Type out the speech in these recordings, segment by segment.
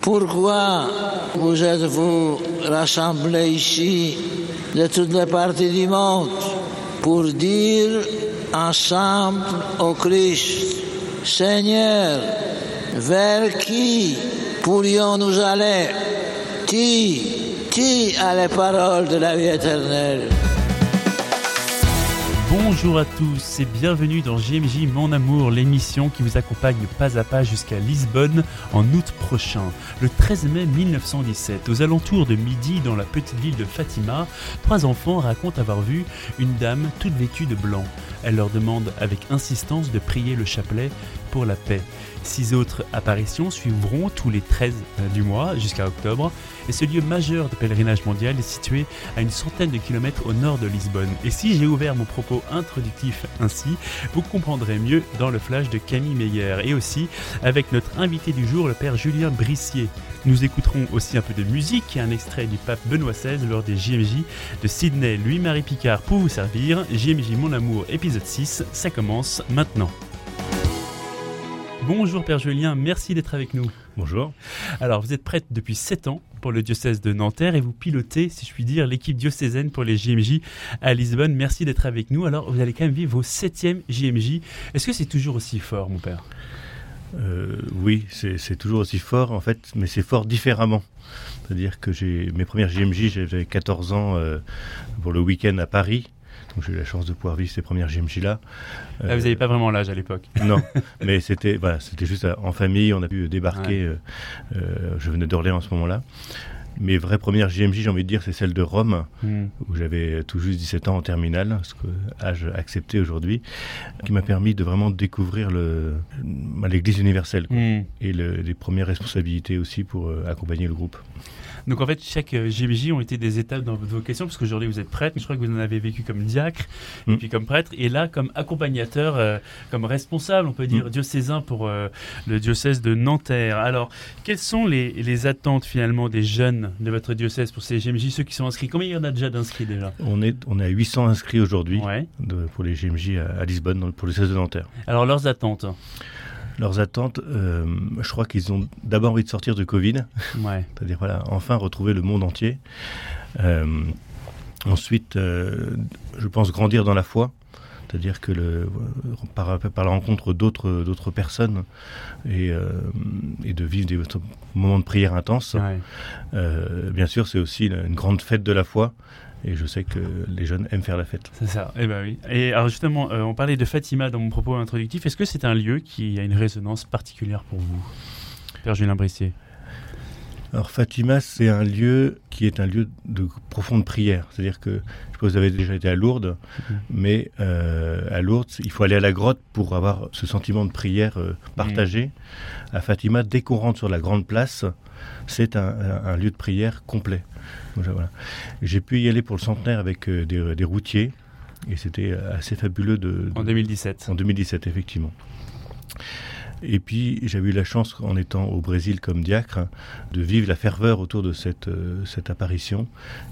Pourquoi vous êtes-vous rassemblés ici de toutes les parties du monde pour dire ensemble au Christ, Seigneur, vers qui pourrions-nous aller? Qui, qui a les paroles de la vie éternelle? Bonjour à tous et bienvenue dans GMJ Mon Amour, l'émission qui vous accompagne pas à pas jusqu'à Lisbonne en août prochain. Le 13 mai 1917, aux alentours de midi dans la petite ville de Fatima, trois enfants racontent avoir vu une dame toute vêtue de blanc. Elle leur demande avec insistance de prier le chapelet pour la paix. Six autres apparitions suivront tous les 13 euh, du mois jusqu'à octobre. Et ce lieu majeur de pèlerinage mondial est situé à une centaine de kilomètres au nord de Lisbonne. Et si j'ai ouvert mon propos introductif ainsi, vous comprendrez mieux dans le flash de Camille Meyer et aussi avec notre invité du jour, le père Julien Brissier. Nous écouterons aussi un peu de musique et un extrait du pape Benoît XVI lors des JMJ de Sydney. Louis-Marie Picard pour vous servir. JMJ Mon Amour épisode 6, ça commence maintenant. Bonjour Père Julien, merci d'être avec nous. Bonjour. Alors vous êtes prêtre depuis 7 ans pour le diocèse de Nanterre et vous pilotez, si je puis dire, l'équipe diocésaine pour les JMJ à Lisbonne. Merci d'être avec nous. Alors vous allez quand même vivre vos 7e JMJ. Est-ce que c'est toujours aussi fort mon Père? Euh, Oui, c'est toujours aussi fort en fait, mais c'est fort différemment. C'est-à-dire que j'ai mes premières JMJ, j'avais 14 ans euh, pour le week-end à Paris. Donc j'ai eu la chance de pouvoir vivre ces premières GMJ-là. Ah, vous n'avez pas vraiment l'âge à l'époque Non, mais c'était voilà, c'était juste en famille, on a pu débarquer. Euh, euh, je venais d'Orléans en ce moment-là. Mes vraies premières JMJ, j'ai envie de dire, c'est celle de Rome, hmm. où j'avais tout juste 17 ans en terminale, ce que âge accepté aujourd'hui, qui m'a permis de vraiment découvrir l'Église universelle hmm. et les premières responsabilités aussi pour euh, accompagner le groupe. Donc en fait, chaque GBJ euh, ont été des étapes dans votre vocation, parce qu'aujourd'hui vous êtes prêtre, mais je crois que vous en avez vécu comme diacre, et mm. puis comme prêtre, et là comme accompagnateur, euh, comme responsable, on peut dire, mm. diocésain pour euh, le diocèse de Nanterre. Alors, quelles sont les, les, attentes finalement des jeunes de votre diocèse pour ces GMJ, ceux qui sont inscrits? Combien il y en a déjà d'inscrits déjà? On est, on a 800 inscrits aujourd'hui pour les GMJ à, à Lisbonne, pour le diocèse de Nanterre. Alors leurs attentes? Leurs attentes, euh, je crois qu'ils ont d'abord envie de sortir de Covid, ouais. c'est-à-dire voilà, enfin retrouver le monde entier. Euh, ensuite, euh, je pense grandir dans la foi, c'est-à-dire que le, par, par, la rencontre d'autres d'autres personnes et, et, de vivre des moments de prière intenses. bien sûr, c'est aussi une grande fête de la foi et je sais que les jeunes aiment faire la fête. C'est ça, et eh ben oui. Et alors justement, euh, on parlait de Fatima dans mon propos introductif. Est-ce que c'est un lieu qui a une résonance particulière pour vous, Père Julien Brissier? Alors Fatima, c'est un lieu qui est un lieu de profonde prière. C'est-à-dire que, je pense que vous avez déjà été à Lourdes, mm-hmm. mais euh, à Lourdes, il faut aller à la grotte pour avoir ce sentiment de prière euh, partagé. Mm. À Fatima, dès qu'on rentre sur la grande place, c'est un, lieu de prière complet. J'ai pu y aller pour le centenaire avec euh, des, routiers et c'était assez fabuleux de, En 2017. En 2017, effectivement. Et puis j'avais eu la chance, en étant au Brésil comme diacre, de vivre la ferveur autour de cette, euh, cette apparition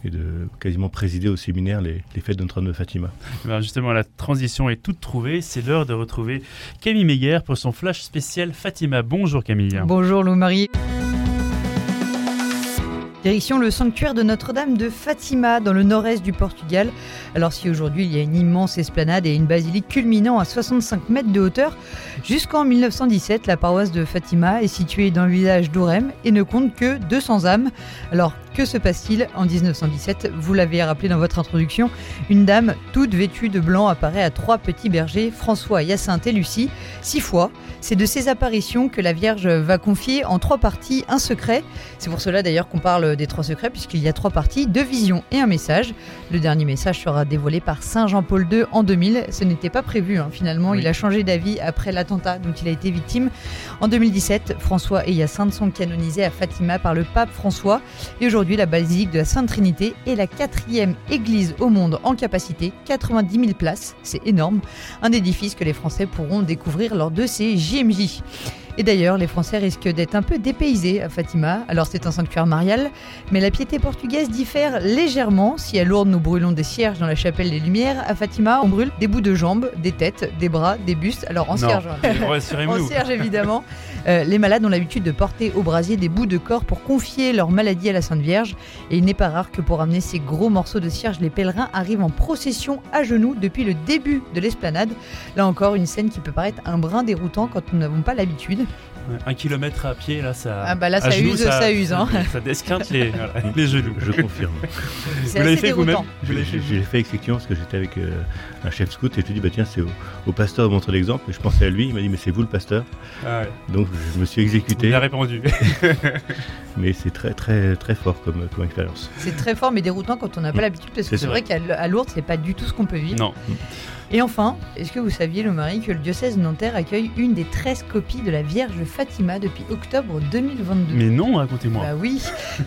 et de quasiment présider au séminaire les, fêtes de Notre-Dame de Fatima. Eh ben, justement, la transition est toute trouvée. C'est l'heure de retrouver Camille Meyer pour son flash spécial Fatima. Bonjour Camille. Bonjour Lou-Marie. Direction le sanctuaire de Notre-Dame de Fatima dans le nord-est du Portugal. Alors si aujourd'hui il y a une immense esplanade et une basilique culminant à 65 mètres de hauteur, jusqu'en 1917 la paroisse de Fatima est située dans le village d'Ourem et ne compte que 200 âmes. Que se passe-t-il en 1917 Vous l'avez rappelé dans votre introduction, une dame toute vêtue de blanc apparaît à trois petits bergers, François, Hyacinthe et Lucie, six fois. C'est de ces apparitions que la Vierge va confier en trois parties un secret. C'est pour cela d'ailleurs qu'on parle des trois secrets, puisqu'il y a trois parties, deux visions et un message. Le dernier message sera dévoilé par Saint Jean-Paul II en 2000. Ce n'était pas prévu hein. finalement, il a changé d'avis après l'attentat dont il a été victime. En 2017, François et Hyacinthe sont canonisés à Fatima par le pape François. Et aujourd'hui, la basilique de la Sainte Trinité est la quatrième église au monde en capacité, 90 000 places, c'est énorme, un édifice que les Français pourront découvrir lors de ces JMJ. Et d'ailleurs, les Français risquent d'être un peu dépaysés à Fatima. Alors c'est un sanctuaire marial, mais la piété portugaise diffère légèrement. Si à Lourdes nous brûlons des cierges dans la chapelle des Lumières, à Fatima on brûle des bouts de jambes, des têtes, des bras, des bustes. Alors en cierge, en cierge évidemment. Euh, les malades ont l'habitude de porter au brasier des bouts de corps pour confier leur maladie à la Sainte Vierge. Et il n'est pas rare que pour amener ces gros morceaux de cierge, les pèlerins arrivent en procession à genoux depuis le début de l'esplanade. Là encore, une scène qui peut paraître un brin déroutant quand nous n'avons pas l'habitude. Un kilomètre à pied, là, ça. Ah bah là, ça use, ça, use. Hein. Ça desquinte les, les genoux. Je confirme. Vous l'avez fait vous-même Je l'ai fait, effectivement parce que j'étais avec euh, un chef scout et je lui ai dit, bah tiens, c'est au, pasteur de montrer l'exemple. Et je pensais à lui, il m'a dit, mais c'est vous le pasteur. Ah Donc je me suis exécuté. Il a répondu. mais c'est très, très, très fort comme, comme expérience. C'est très fort, mais déroutant quand on n'a pas mm. l'habitude parce que c'est vrai, qu'à Lourdes, c'est pas du tout ce qu'on peut vivre. Non. Et enfin, est-ce que vous saviez, le mari, que le diocèse Nanterre accueille une des 13 copies de la Vierge Fatima depuis octobre 2022 Mais non, racontez-moi. Bah oui,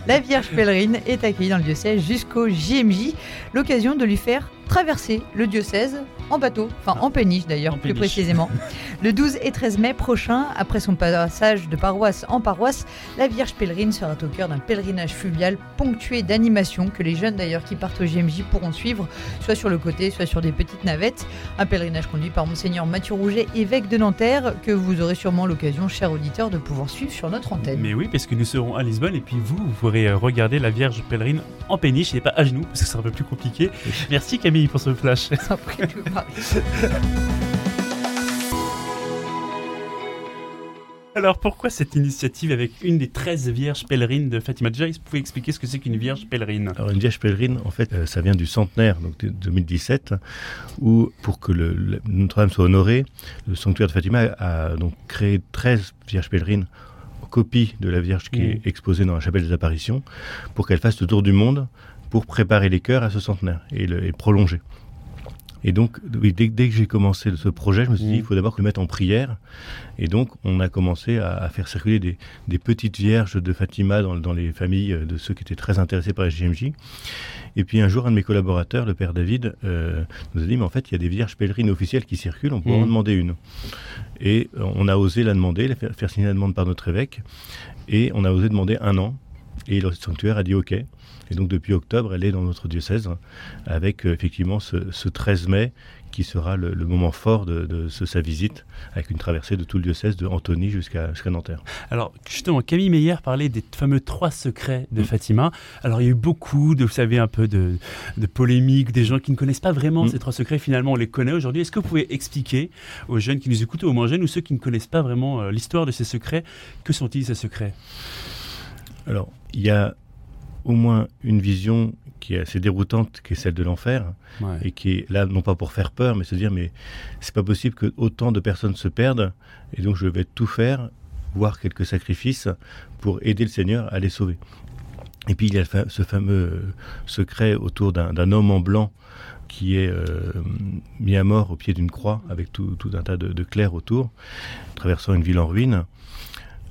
la Vierge pèlerine est accueillie dans le diocèse jusqu'au JMJ, l'occasion de lui faire traverser le diocèse en bateau, enfin en péniche d'ailleurs, plus précisément. Le 12 et 13 mai prochain, après son passage de paroisse en paroisse, la Vierge pèlerine sera au cœur d'un pèlerinage fluvial ponctué d'animations que les jeunes d'ailleurs qui partent au JMJ pourront suivre, soit sur le côté, soit sur des petites navettes. Un pèlerinage conduit par Monseigneur Mathieu Rouget, évêque de Nanterre, que vous aurez sûrement l'occasion, cher auditeur, de pouvoir suivre sur notre antenne. Mais oui, parce que nous serons à Lisbonne et puis vous, vous pourrez regarder la Vierge pèlerine en péniche et pas à genoux, parce que c'est un peu plus compliqué. Merci Camille pour ce flash. Alors pourquoi cette initiative avec une des 13 vierges pèlerines de Fatima Déjà, vous pouvez expliquer ce que c'est qu'une vierge pèlerine? Alors une vierge pèlerine, en fait, euh, ça vient du centenaire, donc de 2017, où pour que le, Notre-Dame soit honorée, le sanctuaire de Fatima a donc créé 13 vierges pèlerines copie de la Vierge qui est mmh. exposée dans la chapelle des apparitions, pour qu'elle fasse le tour du monde pour préparer les cœurs à ce centenaire et le prolonger. Et donc, dès, que j'ai commencé ce projet, je me suis dit, il mmh. faut d'abord le mettre en prière. Et donc, on a commencé à, faire circuler des, petites vierges de Fatima dans, les familles de ceux qui étaient très intéressés par la JMJ. Et puis un jour, un de mes collaborateurs, le père David, euh, nous a dit, mais en fait, il y a des vierges pèlerines officielles qui circulent, on pourrait en mmh. demander une. Et euh, on a osé la demander, faire signer la demande par notre évêque. Et on a osé demander un an. Et le sanctuaire a dit OK. Et donc depuis octobre, elle est dans notre diocèse, avec euh, effectivement ce, 13 mai qui sera le, moment fort de, sa visite, avec une traversée de tout le diocèse, de Antony jusqu'à Nanterre. Alors justement, Camille Meyer parlait des fameux trois secrets de mm. Fatima. Alors il y a eu beaucoup, de, vous savez, un peu de, polémiques, des gens qui ne connaissent pas vraiment mm. ces trois secrets. Finalement, on les connaît aujourd'hui. Est-ce que vous pouvez expliquer aux jeunes qui nous écoutent, aux moins jeunes, ou ceux qui ne connaissent pas vraiment euh, l'histoire de ces secrets, que sont-ils ces secrets? Alors, il y a au moins une vision qui est assez déroutante, qui est celle de l'enfer, et qui est là non pas pour faire peur, mais se dire mais c'est pas possible que autant de personnes se perdent, et donc je vais tout faire, voire quelques sacrifices, pour aider le Seigneur à les sauver. Et puis il y a ce fameux secret autour d'un homme en blanc qui est euh, mis à mort au pied d'une croix avec tout, un tas de, de clercs autour, traversant une ville en ruine.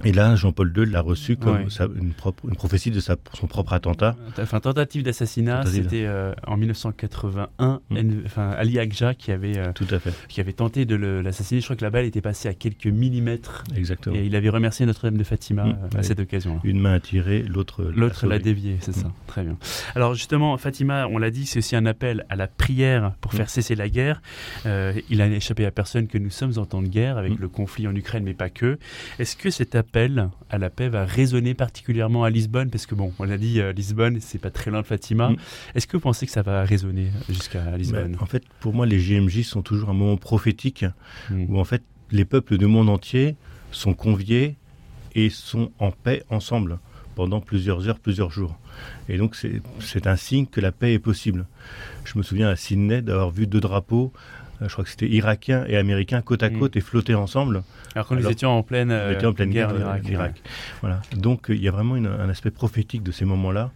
Et là, Jean-Paul II l'a reçu comme une, prophétie de sa, son propre attentat. Enfin, tentative d'assassinat, c'était euh, en 1981. Mm. Enfin, Ali Agja qui avait, euh, Tout à fait. qui avait tenté de l'assassiner. Je crois que la balle était passée à quelques millimètres. Exactement. Et il avait remercié Notre-Dame de Fatima mm. euh, à cette occasion. Une main a tiré, l'autre L'autre l'a dévié, c'est ça. Mm. Très bien. Alors justement, Fatima, on l'a dit, c'est aussi un appel à la prière pour faire cesser la guerre. il a échappé à personne que nous sommes en temps de guerre avec le conflit en Ukraine, mais pas que. Est-ce que cet appel à la paix va résonner particulièrement à Lisbonne Parce que bon, on l'a dit, euh, Lisbonne, c'est pas très loin de Fatima. Mm. Est-ce que vous pensez que ça va résonner jusqu'à Lisbonne? En fait, pour moi, les GMJ sont toujours un moment prophétique mm. où en fait les peuples du monde entier sont conviés et sont en paix ensemble pendant plusieurs heures, plusieurs jours. Et donc c'est un signe que la paix est possible. Je me souviens à Sydney d'avoir vu deux drapeaux je crois que c'était irakien et américain côte à mm. côte et flotter ensemble. Alors que nous étions en pleine, en pleine guerre, d'Irak. Voilà. Donc il y a vraiment un aspect prophétique de ces moments-là.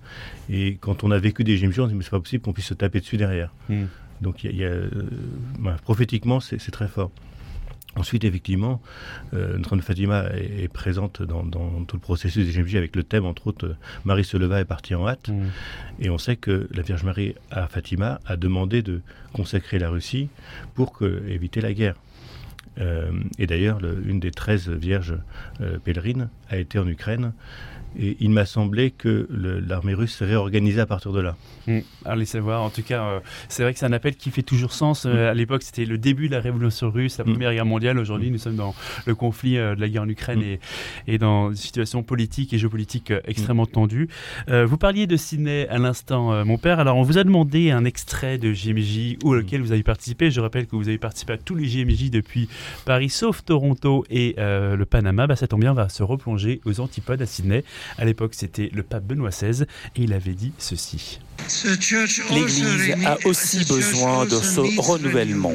Et quand on a vécu des GMJ, on se dit mais c'est pas possible qu'on puisse se taper dessus derrière. Mm. Donc il y a, euh, prophétiquement c'est très fort. Ensuite, effectivement, euh, de Fatima est, présente dans, tout le processus des GMJ avec le thème, entre autres, euh, Marie se leva et partit en hâte. Mm. Et on sait que la Vierge Marie à Fatima a demandé de consacrer la Russie pour éviter la guerre. Et d'ailleurs, une des 13 vierges pèlerines a été en Ukraine et il m'a semblé que l'armée russe s'est réorganisée à partir de là. Mmh. Allez savoir. En tout cas, euh, c'est vrai que c'est un appel qui fait toujours sens. Euh, mmh. À l'époque, c'était le début de la révolution russe, la mmh. Première Guerre mondiale. Aujourd'hui, nous sommes dans le conflit euh, de la guerre en Ukraine et, et, dans une situation politique et géopolitique extrêmement tendue. vous parliez de Sydney à l'instant, mon père. Alors, on vous a demandé un extrait de JMJ auquel vous avez participé. Je rappelle que vous avez participé à tous les JMJ depuis Paris, sauf Toronto et le Panama. Bah, ça tombe bien, on va se replonger aux antipodes à Sydney. À l'époque, c'était le pape Benoît XVI et il avait dit ceci. L'Église a aussi besoin de ce renouvellement.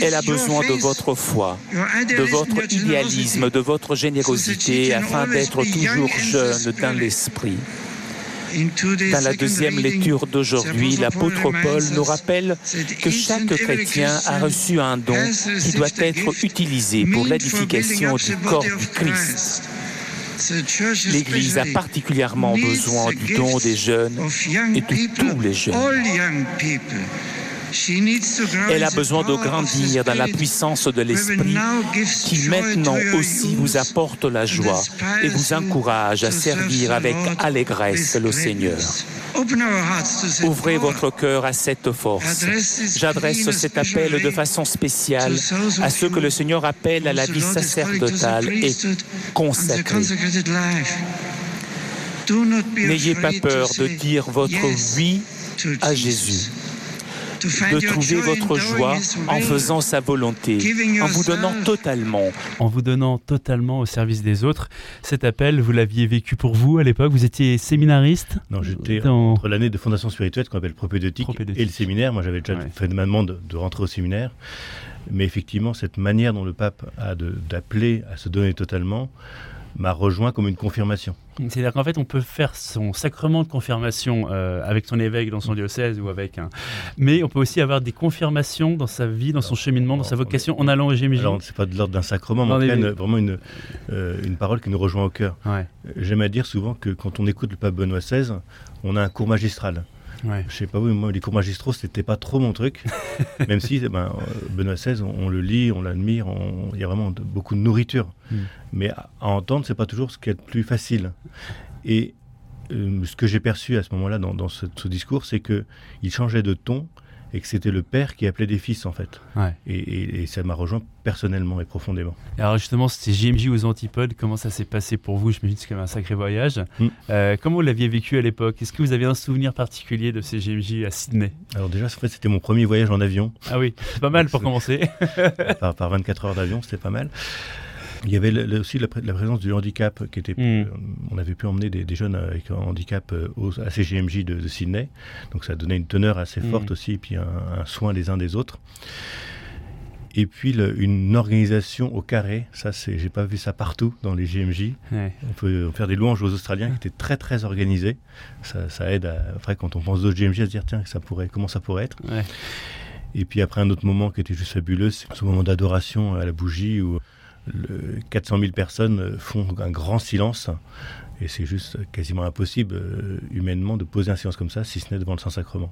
Elle a besoin de votre foi, de votre idéalisme, de votre générosité afin d'être toujours jeune dans l'esprit. Dans la deuxième lecture d'aujourd'hui, l'apôtre Paul nous rappelle que chaque chrétien a reçu un don qui doit être utilisé pour l'édification du corps du Christ. L'Église a particulièrement besoin du don des jeunes et de tous les jeunes. Elle a besoin de grandir dans la puissance de l'Esprit qui maintenant aussi vous apporte la joie et vous encourage à servir avec allégresse le Seigneur. Ouvrez votre cœur à cette force. J'adresse cet appel de façon spéciale à ceux que le Seigneur appelle à la vie sacerdotale et consacrée. N'ayez pas peur de dire votre oui à Jésus de trouver votre joie en faisant sa volonté, en vous donnant totalement. En vous donnant totalement au service des autres. Cet appel, vous l'aviez vécu pour vous à l'époque Vous étiez séminariste Non, j'étais entre l'année de fondation spirituelle, qu'on appelle propédeutique, et le séminaire. Moi, j'avais déjà fait de ma demande de rentrer au séminaire. Mais effectivement, cette manière dont le pape a d'appeler à se donner totalement, m'a rejoint comme une confirmation. C'est-à-dire qu'en fait, on peut faire son sacrement de confirmation euh, avec son évêque dans son diocèse ou avec un. Mais on peut aussi avoir des confirmations dans sa vie, dans son cheminement, dans sa vocation en allant au GMJ. Alors, c'est pas de l'ordre d'un sacrement, mais vraiment une, euh, une parole qui nous rejoint au cœur. J'aime à dire souvent que quand on écoute le pape Benoît XVI, on a un cours magistral. Ouais. Je sais pas vous, moi les cours magistraux c'était pas trop mon truc, même si eh ben, euh, Benoît XVI on, le lit, on l'admire, il y a vraiment beaucoup de nourriture. Mm. Mais à, entendre c'est pas toujours ce qui est le plus facile. Et euh, ce que j'ai perçu à ce moment-là dans, ce, ce, discours, c'est que il changeait de ton et que c'était le père qui appelait des fils en fait. Et, ça m'a rejoint personnellement et profondément. alors justement, c'était JMJ aux antipodes. Comment ça s'est passé pour vous? Je me dis que c'est quand même un sacré voyage. Mm. Euh, comment vous l'aviez vécu à l'époque? Est-ce que vous avez un souvenir particulier de ces JMJ à Sydney? Alors déjà, en fait, c'était mon premier voyage en avion. Ah oui, c'est pas mal pour commencer. par, par 24 heures d'avion, c'était pas mal. Il y avait aussi la, présence du handicap qui était. Hmm. On avait pu emmener des, jeunes avec un handicap euh, au, à CGMJ de, Sydney, donc ça donnait une teneur assez hmm. forte aussi, et puis un, soin les uns des autres. Et puis une organisation au carré, ça c'est, j'ai pas vu ça partout dans les GMJ. On peut faire des louanges aux Australiens qui étaient très très organisés. Ça, aide après quand on pense aux GMJ à se dire tiens ça pourrait, comment ça pourrait être. Et puis après un autre moment qui était juste fabuleux, c'est ce moment d'adoration à la bougie où le 400 000 personnes font un grand silence et c'est juste quasiment impossible euh, humainement de poser un silence comme ça, si ce n'est devant le Saint-Sacrement.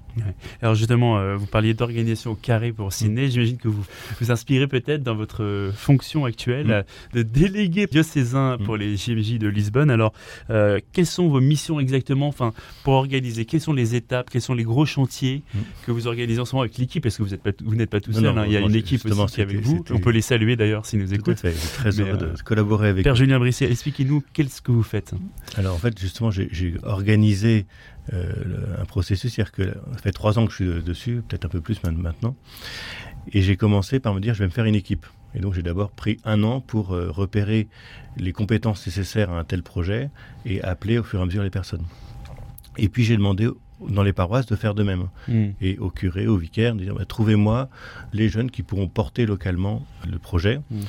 Alors justement, euh, vous parliez d'organisation au carré pour Sydney. Mm. J'imagine que vous vous inspirez peut-être dans votre fonction actuelle mm. de délégué diocésain mm. pour les JMJ de Lisbonne. Alors, euh, quelles sont vos missions exactement enfin, pour organiser? Quelles sont les étapes? Quels sont les gros chantiers que vous organisez en ce moment avec l'équipe? Parce que vous n'êtes pas, vous n'êtes pas tout seul, hein. il y a une équipe aussi qui est avec vous. On peut les saluer d'ailleurs s'ils nous écoutent. Fait. Très heureux de collaborer avec Père Julien Brisset, expliquez-nous qu'est-ce que vous faites? Alors en fait, justement, j'ai organisé euh, un processus, c'est-à-dire que ça fait trois ans que je suis dessus, peut-être un peu plus maintenant, et j'ai commencé par me dire je vais me faire une équipe. Et donc j'ai d'abord pris un an pour euh, repérer les compétences nécessaires à un tel projet et appeler au fur et à mesure les personnes. Et puis j'ai demandé dans les paroisses de faire de même. Hmm. Et au curé, au vicaire, de dire bah, trouvez-moi les jeunes qui pourront porter localement le projet. Hmm.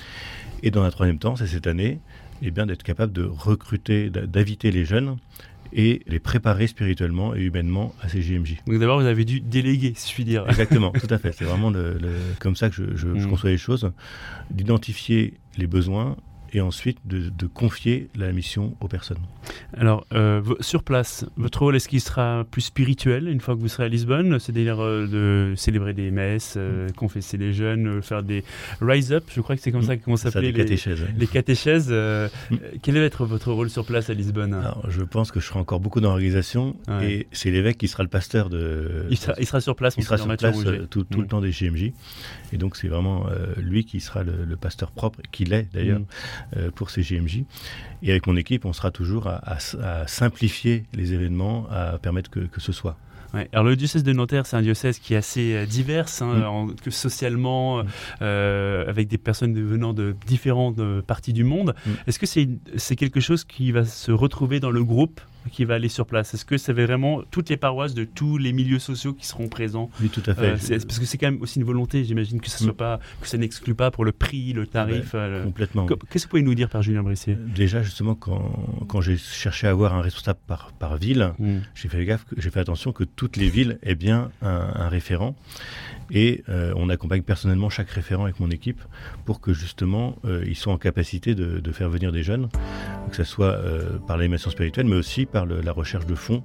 Et dans un troisième temps, c'est cette année, eh bien d'être capable de recruter, d'inviter les jeunes et les préparer spirituellement et humainement à ces JMJ. Donc d'abord, vous avez dû déléguer, si je puis dire. Exactement, tout à fait. C'est vraiment le, comme ça que je, je, hmm. conçois les choses, d'identifier les besoins et ensuite de, confier la mission aux personnes. Alors, euh, sur place, votre rôle, est-ce qu'il sera plus spirituel une fois que vous serez à Lisbonne C'est-à-dire de célébrer des messes, mm. confesser les jeunes, faire des rise up, je crois que c'est comme mm. ça qu'on s'appelait les catéchèses. Les catéchèses. Mm. Quel va être votre rôle sur place à Lisbonne? Alors, Je pense que je serai encore beaucoup dans l'organisation et c'est l'évêque qui sera le pasteur de. Il sera, sur place, il sera sur place tout, le temps des JMJ. Et donc, c'est vraiment lui qui sera le, pasteur propre, qu'il est d'ailleurs, euh, pour ces JMJ. Et avec mon équipe, on sera toujours à, simplifier les événements, à permettre que, ce soit. Alors le diocèse de Nanterre, c'est un diocèse qui est assez euh, divers, hein, mm. que socialement, mm. euh, avec des personnes venant de différentes parties du monde. Mm. Est-ce que c'est quelque chose qui va se retrouver dans le groupe qui va aller sur place Est-ce que ça va vraiment toutes les paroisses de tous les milieux sociaux qui seront présents? Oui, tout à fait. Euh, parce que c'est quand même aussi une volonté, j'imagine que ça soit mm. pas, que ça n'exclut pas pour le prix, le tarif. Ah ben, complètement. Qu'est-ce que vous pouvez nous dire, Père Julien Brissier? Euh, Déjà, justement, quand, quand j'ai cherché à avoir un responsable par, par ville, mm. j'ai fait gaffe, j'ai fait attention que toutes les villes aient bien un, référent. Et euh, on accompagne personnellement chaque référent avec mon équipe pour que justement ils soient en capacité de, de, faire venir des jeunes, que ce soit par l'animation spirituelle, mais aussi par la recherche de fonds,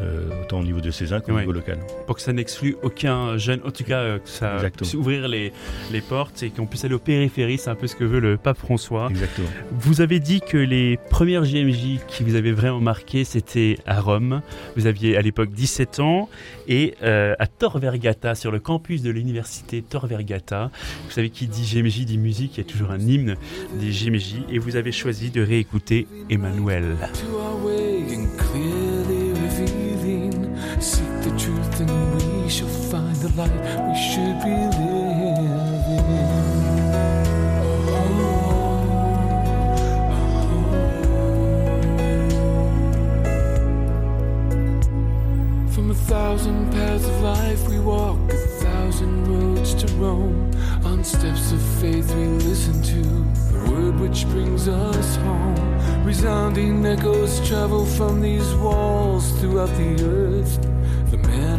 euh, autant au niveau de Cézanne qu'au niveau local. Pour que ça n'exclue aucun jeune, en tout cas euh, que ça puisse ouvrir les, les portes et qu'on puisse aller aux périphéries, c'est un peu ce que veut le pape François. Exactement. Vous avez dit que les premières JMJ qui vous avaient vraiment marqué, c'était à Rome. Vous aviez à l'époque 17 ans et euh, à Tor Vergata, sur le campus de l'université Tor Vergata. Vous savez qui dit JMJ dit musique, il y a toujours un hymne des JMJ et vous avez choisi de réécouter Emmanuel. Light we should be living. From a thousand paths of life we walk, a thousand roads to roam. On steps of faith we listen to the word which brings us home. Resounding echoes travel from these walls throughout the earth. The man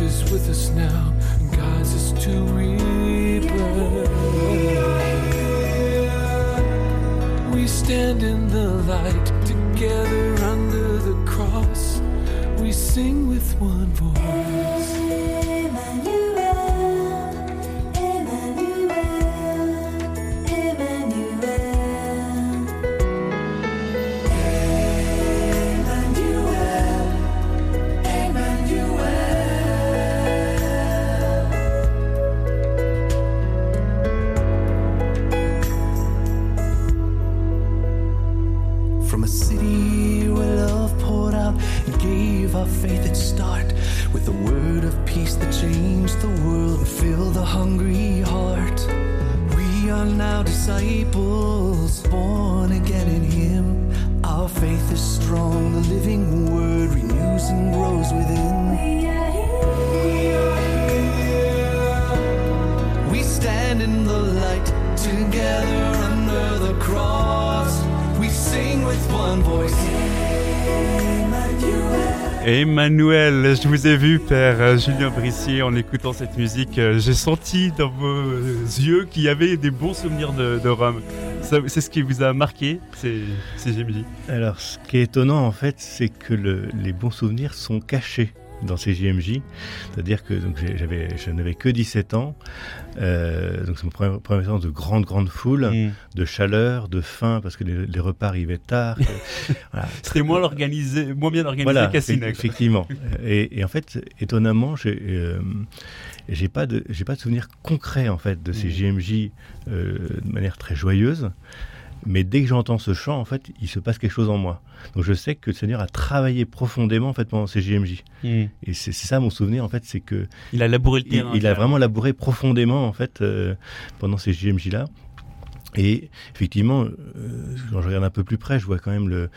is with us now and guides us to rebirth. We stand in the light together under the cross. We sing with one voice. 那一步。Emmanuel, je vous ai vu, Père Julien Brissier, en écoutant cette musique. J'ai senti dans vos yeux qu'il y avait des bons souvenirs de, Rome. C'est ce qui vous a marqué, c'est GMJ Alors, ce qui est étonnant, en fait, c'est que les bons souvenirs sont cachés dans ces JMJ. C'est-à-dire que donc, j'avais, je n'avais que 17 ans. Euh, donc c'est mon premier, premier de grande, grande foule, mm. de chaleur, de faim, parce que les, repas arrivaient tard. C'était moins, organisé, moins bien organisé voilà, qu'à Effectivement. Et, en fait, étonnamment, j'ai, euh, j'ai pas de, j'ai pas de souvenir concret en fait de ces JMJ euh, de manière très joyeuse. Mais dès que j'entends ce chant, en fait, il se passe quelque chose en moi. Donc je sais que le Seigneur a travaillé profondément en fait pendant ces JMJ. Hmm. Et c'est ça mon souvenir en fait, c'est que il a labouré le terrain. Il, a vraiment labouré profondément en fait euh, pendant ces JMJ là. Et effectivement, euh, quand je regarde un peu plus près, je vois quand même le,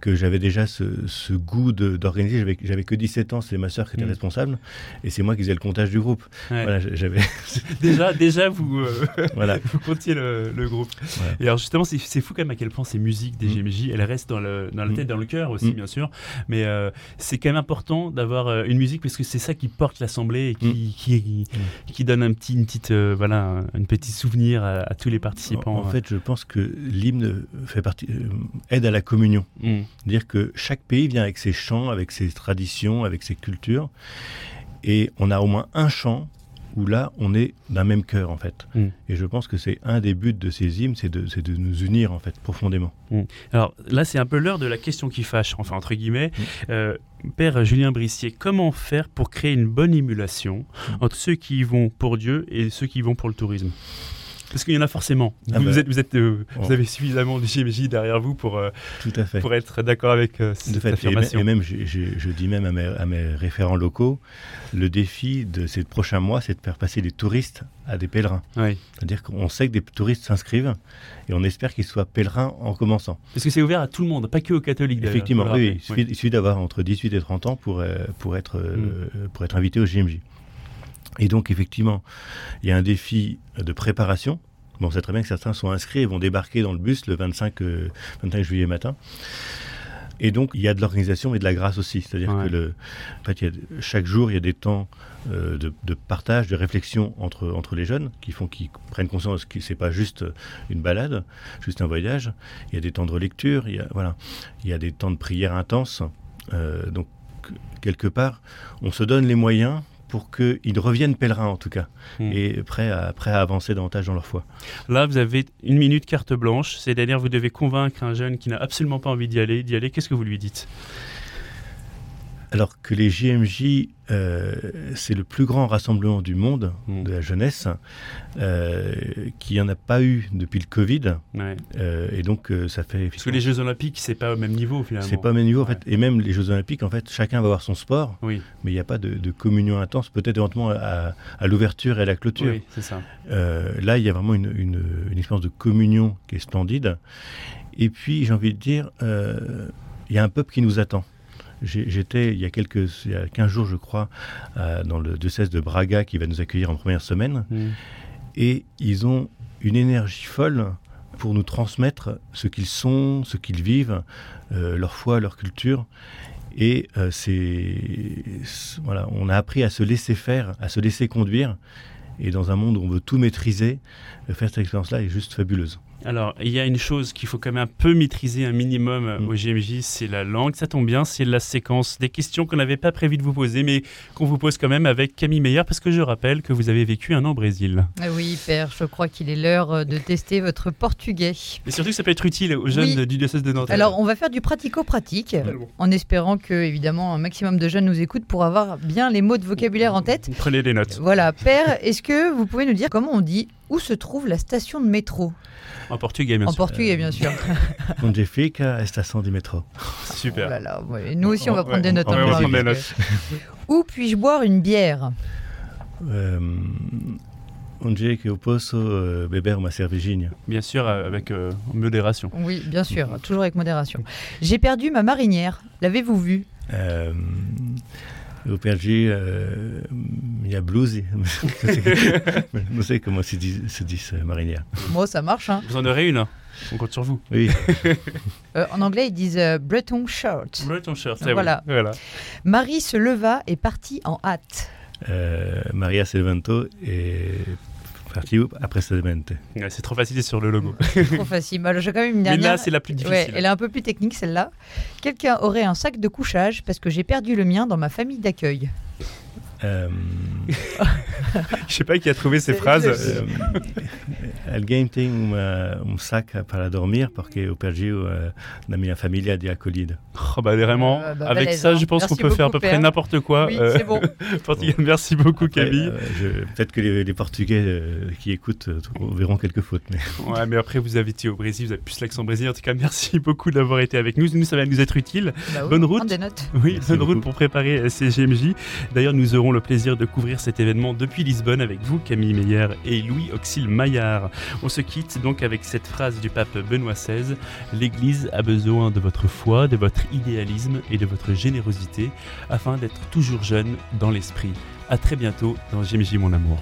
que j'avais déjà ce, goût d'organiser. J'avais, que 17 ans, c'est ma sœur qui était mm. responsable, et c'est moi qui faisais le comptage du groupe. Voilà, j'avais déjà, déjà vous, euh, voilà. vous comptiez le, groupe. Et alors justement, c'est, fou quand même à quel point ces musiques des GMJ, mm. elles restent dans, le, dans la mm. tête, dans le cœur aussi, bien sûr. Mais euh, c'est quand même important d'avoir une musique parce que c'est ça qui porte l'assemblée et qui, qui, qui, donne un petit, une petite, voilà, un, petit souvenir à, tous les participants En fait, je pense que l'hymne fait partie, euh, aide à la communion. Mm. Dire que chaque pays vient avec ses chants, avec ses traditions, avec ses cultures, et on a au moins un chant où là, on est d'un même cœur, en fait. Mm. Et je pense que c'est un des buts de ces hymnes, c'est de, de, nous unir, en fait, profondément. Mm. Alors là, c'est un peu l'heure de la question qui fâche, enfin, entre guillemets. Mm. Euh, Père Julien Brissier, comment faire pour créer une bonne émulation entre ceux qui y vont pour Dieu et ceux qui y vont pour le tourisme? Parce qu'il y en a forcément. Ah vous, bah, êtes, vous, êtes, euh, vous, avez suffisamment de JMJ derrière vous pour, euh, Tout à fait. pour être d'accord avec euh, cette affirmation. Et, même, je, je, dis même à mes, à mes, référents locaux, le défi de ces prochains mois, c'est de faire passer des touristes à des pèlerins. Oui. C'est-à-dire qu'on sait que des touristes s'inscrivent et on espère qu'ils soient pèlerins en commençant. Parce que c'est ouvert à tout le monde, pas que aux catholiques. Effectivement, oui, il suffit, d'avoir entre 18 et 30 ans pour, pour, être, mm. pour être invité au JMJ. Et donc, effectivement, il y a un défi de préparation. Bon, c'est très bien que certains sont inscrits et vont débarquer dans le bus le 25, 25 euh, juillet matin. Et donc, il y a de l'organisation et de la grâce aussi. C'est-à-dire que le, en fait, il y a, chaque jour, il y a des temps euh, de, partage, de réflexion entre, entre les jeunes qui font qu'ils prennent conscience que ce n'est pas juste une balade, juste un voyage. Il y a des temps de relecture, il y a, voilà, il y a des temps de prière intense. Euh, donc, quelque part, on se donne les moyens pour qu'ils reviennent pèlerins en tout cas, hmm. et prêts à, prêts à avancer davantage dans leur foi. Là, vous avez une minute carte blanche, c'est-à-dire vous devez convaincre un jeune qui n'a absolument pas envie d'y aller, d'y aller, qu'est-ce que vous lui dites? Alors que les JMJ, euh, c'est le plus grand rassemblement du monde hmm. de la jeunesse, euh, qui n'y en a pas eu depuis le Covid. Euh, et donc, ça fait. Parce que les Jeux Olympiques, c'est pas au même niveau finalement. C'est pas au même niveau en fait. Et même les Jeux Olympiques, en fait, chacun va avoir son sport. Oui. Mais il n'y a pas de, communion intense, peut-être éventuellement à, l'ouverture et à la clôture. Oui, c'est ça. là, il y a vraiment une, une, une, expérience de communion qui est splendide. Et puis, j'ai envie de dire, il y a un peuple qui nous attend. J'étais il y a quelques, il y a 15 jours, je crois, euh, dans le diocèse de Braga qui va nous accueillir en première semaine. Mm. Et ils ont une énergie folle pour nous transmettre ce qu'ils sont, ce qu'ils vivent, euh, leur foi, leur culture. Et euh, c'est voilà, on a appris à se laisser faire, à se laisser conduire. Et dans un monde où on veut tout maîtriser, faire cette expérience-là est juste fabuleuse. Alors, il y a une chose qu'il faut quand même un peu maîtriser un minimum mm. au GMJ, c'est la langue. Ça tombe bien, c'est la séquence des questions qu'on n'avait pas prévu de vous poser, mais qu'on vous pose quand même avec Camille Meyer, parce que je rappelle que vous avez vécu un an au Brésil. Ah oui, Père, je crois qu'il est l'heure euh, de tester votre portugais. Et surtout que ça peut être utile aux jeunes du diocèse de Nantes. Alors, on va faire du pratico-pratique, en espérant que, évidemment, un maximum de jeunes nous écoutent pour avoir bien les mots de vocabulaire en tête. Prenez des notes. Voilà, Père, est-ce que vous pouvez nous dire comment on dit où se trouve la station de métro en portugais, bien sûr. En portugais, bien sûr. Onde fica a station du métro? Super. Oh nous aussi, on va prendre des notes. Où puis-je boire une bière euh, Onde que eu posso euh, beber uma cervejinha Bien sûr, euh, avec euh, modération. Oui, bien sûr, toujours avec modération. J'ai perdu ma marinière. L'avez-vous vue? Au perdu, euh, il y a blues. je sais comment se dit, se dit marinière. Moi, ça marche. Hein. Vous en aurez une. Hein. On compte sur vous. Oui. euh, en anglais, ils disent euh, Breton shirt. Breton shirt, voilà. voilà. Marie se leva et partit en hâte. Euh, Maria se levantó et après c'est trop facile sur le logo. trop facile. Alors, j'ai quand même une dernière. Mais là, c'est la plus difficile. elle est un peu plus technique, celle-là. Quelqu'un aurait un sac de couchage parce que j'ai perdu le mien dans ma famille d'accueil. Euh... Je sais pas qui a trouvé ces phrases. Euh, alguém tem uma, um sac para dormir porque o perdiu uh, na minha família de acolhida. Oh bah vraiment, euh, bah, avec ça, je pense qu'on peut faire à peu près n'importe quoi. Oui, c'est bon. Merci beaucoup, Camille. Peut-être que les, Portugais qui écoutent verront quelques fautes. Mais... Ouais, mais après, vous avez été au Brésil, vous avez plus l'accent brésilien. En tout cas, merci beaucoup d'avoir été avec nous. Nous, ça va nous être utile. Bah bonne route. Des notes. Oui, bonne route pour préparer ces GMJ. D'ailleurs, nous aurons le plaisir de couvrir cet événement depuis Lisbonne avec vous, Camille Meyer et Louis Auxil Maillard. On se quitte donc avec cette phrase du pape Benoît XVI L'Église a besoin de votre foi, de votre idéalisme et de votre générosité afin d'être toujours jeune dans l'esprit. À très bientôt dans JMJ Mon Amour.